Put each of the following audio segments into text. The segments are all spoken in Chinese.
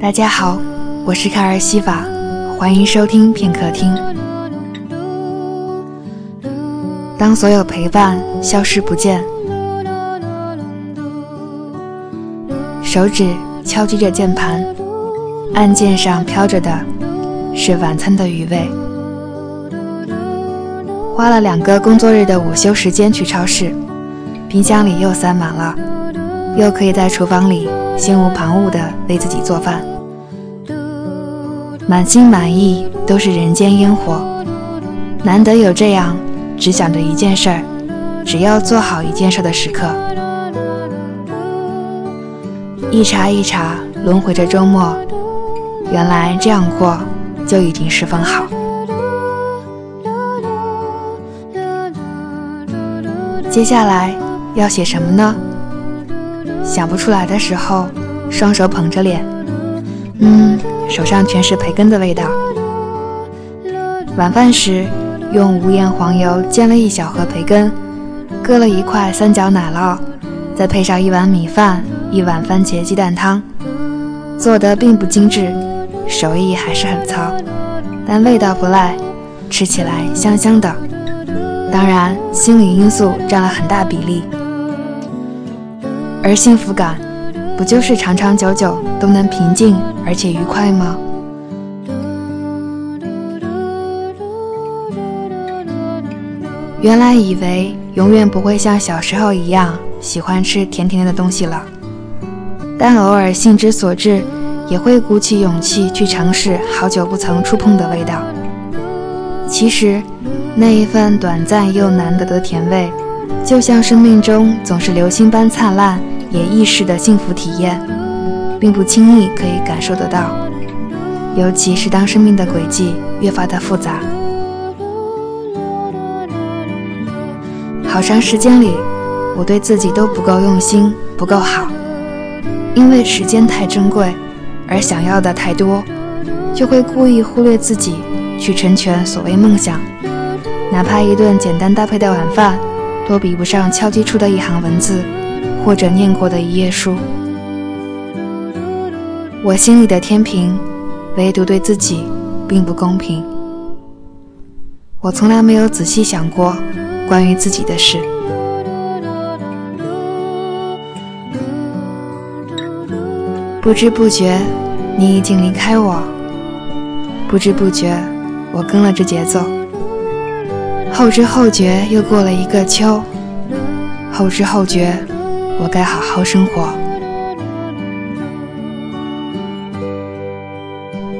大家好，我是卡尔西法，欢迎收听片刻听。当所有陪伴消失不见，手指敲击着键盘，按键上飘着的是晚餐的余味。花了两个工作日的午休时间去超市，冰箱里又塞满了，又可以在厨房里心无旁骛地为自己做饭，满心满意都是人间烟火，难得有这样只想着一件事儿，只要做好一件事的时刻。一茬一茬轮回着周末，原来这样过就已经十分好。接下来要写什么呢？想不出来的时候，双手捧着脸，嗯，手上全是培根的味道。晚饭时，用无盐黄油煎了一小盒培根，搁了一块三角奶酪，再配上一碗米饭，一碗番茄鸡蛋汤，做的并不精致，手艺还是很糙，但味道不赖，吃起来香香的。当然，心理因素占了很大比例，而幸福感，不就是长长久久都能平静而且愉快吗？原来以为永远不会像小时候一样喜欢吃甜甜的东西了，但偶尔兴之所至，也会鼓起勇气去尝试好久不曾触碰的味道。其实。那一份短暂又难得的甜味，就像生命中总是流星般灿烂也易逝的幸福体验，并不轻易可以感受得到。尤其是当生命的轨迹越发的复杂，好长时间里，我对自己都不够用心，不够好，因为时间太珍贵，而想要的太多，就会故意忽略自己，去成全所谓梦想。哪怕一顿简单搭配的晚饭，都比不上敲击出的一行文字，或者念过的一页书。我心里的天平，唯独对自己并不公平。我从来没有仔细想过关于自己的事。不知不觉，你已经离开我。不知不觉，我跟了这节奏。后知后觉，又过了一个秋。后知后觉，我该好好生活。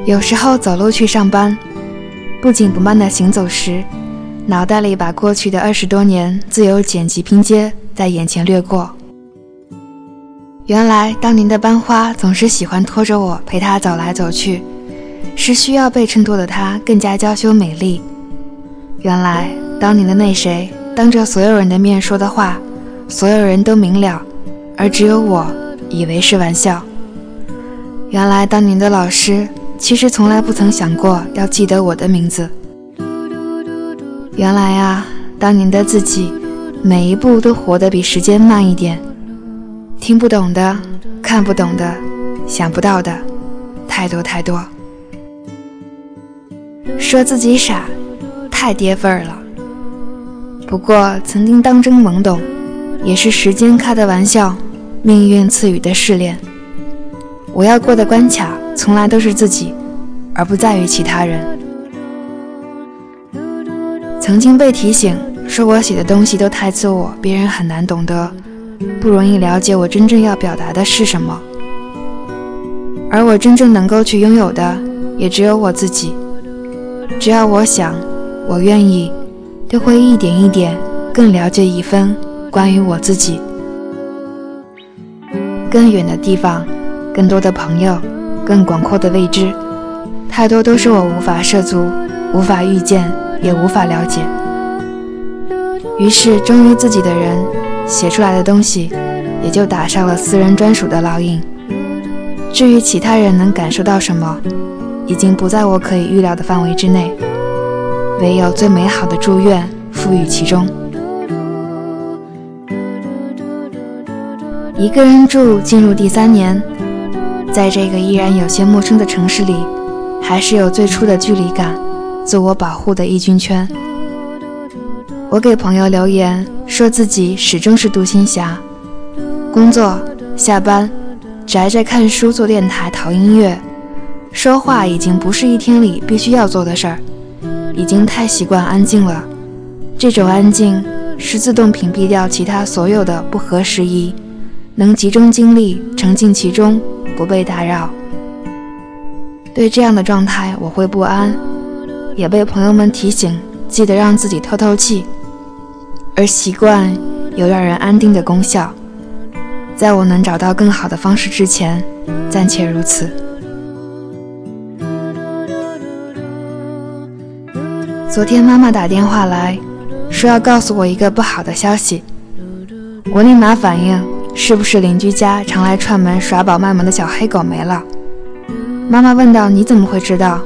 有时候走路去上班，不紧不慢的行走时，脑袋里把过去的二十多年自由剪辑拼接在眼前掠过。原来当年的班花总是喜欢拖着我陪她走来走去，是需要被衬托的她更加娇羞美丽。原来当年的那谁，当着所有人的面说的话，所有人都明了，而只有我以为是玩笑。原来当年的老师，其实从来不曾想过要记得我的名字。原来啊，当年的自己，每一步都活得比时间慢一点，听不懂的，看不懂的，想不到的，太多太多。说自己傻。太跌份儿了。不过曾经当真懵懂，也是时间开的玩笑，命运赐予的试炼。我要过的关卡，从来都是自己，而不在于其他人。曾经被提醒，说我写的东西都太自我，别人很难懂得，不容易了解我真正要表达的是什么。而我真正能够去拥有的，也只有我自己。只要我想。我愿意，都会一点一点更了解一分关于我自己。更远的地方，更多的朋友，更广阔的未知，太多都是我无法涉足、无法遇见、也无法了解。于是，忠于自己的人写出来的东西，也就打上了私人专属的烙印。至于其他人能感受到什么，已经不在我可以预料的范围之内。唯有最美好的祝愿赋予其中。一个人住进入第三年，在这个依然有些陌生的城市里，还是有最初的距离感，自我保护的异军圈。我给朋友留言，说自己始终是独行侠，工作、下班，宅着看书、做电台、淘音乐，说话已经不是一天里必须要做的事儿，已经太习惯安静了。这种安静是自动屏蔽掉其他所有的不合时宜，能集中精力沉浸其中，不被打扰。对这样的状态，我会不安，也被朋友们提醒，记得让自己透透气。而习惯有让人安定的功效，在我能找到更好的方式之前，暂且如此。昨天妈妈打电话来。说要告诉我一个不好的消息，我立马反应，是不是邻居家常来串门耍宝卖萌的小黑狗没了？妈妈问道：“你怎么会知道？”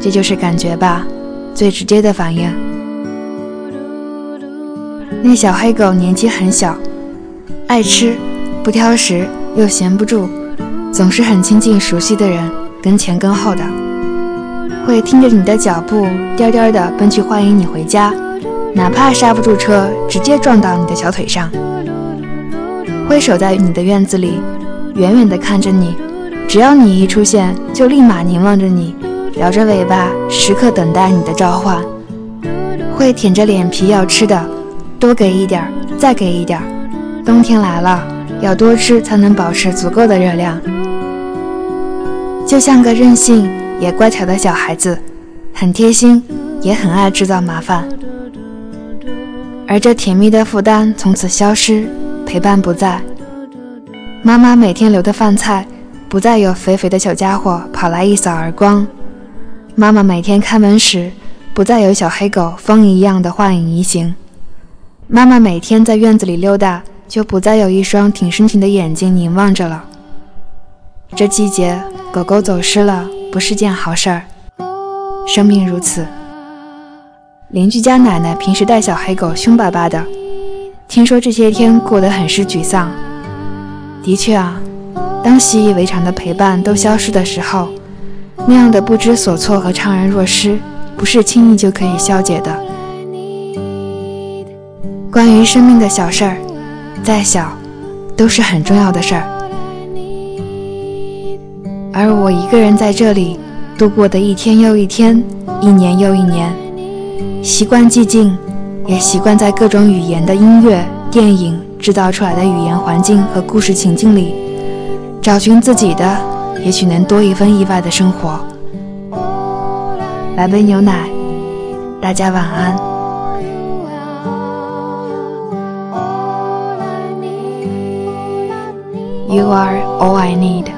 这就是感觉吧，最直接的反应。那小黑狗年纪很小，爱吃，不挑食，又闲不住，总是很亲近熟悉的人，跟前跟后的，会听着你的脚步，颠颠的奔去欢迎你回家。哪怕刹不住车，直接撞到你的小腿上，会守在你的院子里，远远的看着你，只要你一出现，就立马凝望着你，摇着尾巴，时刻等待你的召唤。会舔着脸皮要吃的，多给一点，再给一点。冬天来了，要多吃才能保持足够的热量。就像个任性也乖巧的小孩子，很贴心，也很爱制造麻烦。而这甜蜜的负担从此消失，陪伴不在。妈妈每天留的饭菜，不再有肥肥的小家伙跑来一扫而光。妈妈每天开门时，不再有小黑狗风一样的幻影移形。妈妈每天在院子里溜达，就不再有一双挺深情的眼睛凝望着了。这季节，狗狗走失了，不是件好事儿。生命如此。邻居家奶奶平时带小黑狗凶巴巴的，听说这些天过得很是沮丧。的确啊，当习以为常的陪伴都消失的时候，那样的不知所措和怅然若失，不是轻易就可以消解的。关于生命的小事儿，再小，都是很重要的事儿。而我一个人在这里度过的一天又一天，一年又一年。习惯寂静，也习惯在各种语言的音乐、电影制造出来的语言环境和故事情境里，找寻自己的，也许能多一份意外的生活。来杯牛奶，大家晚安。You are all I need。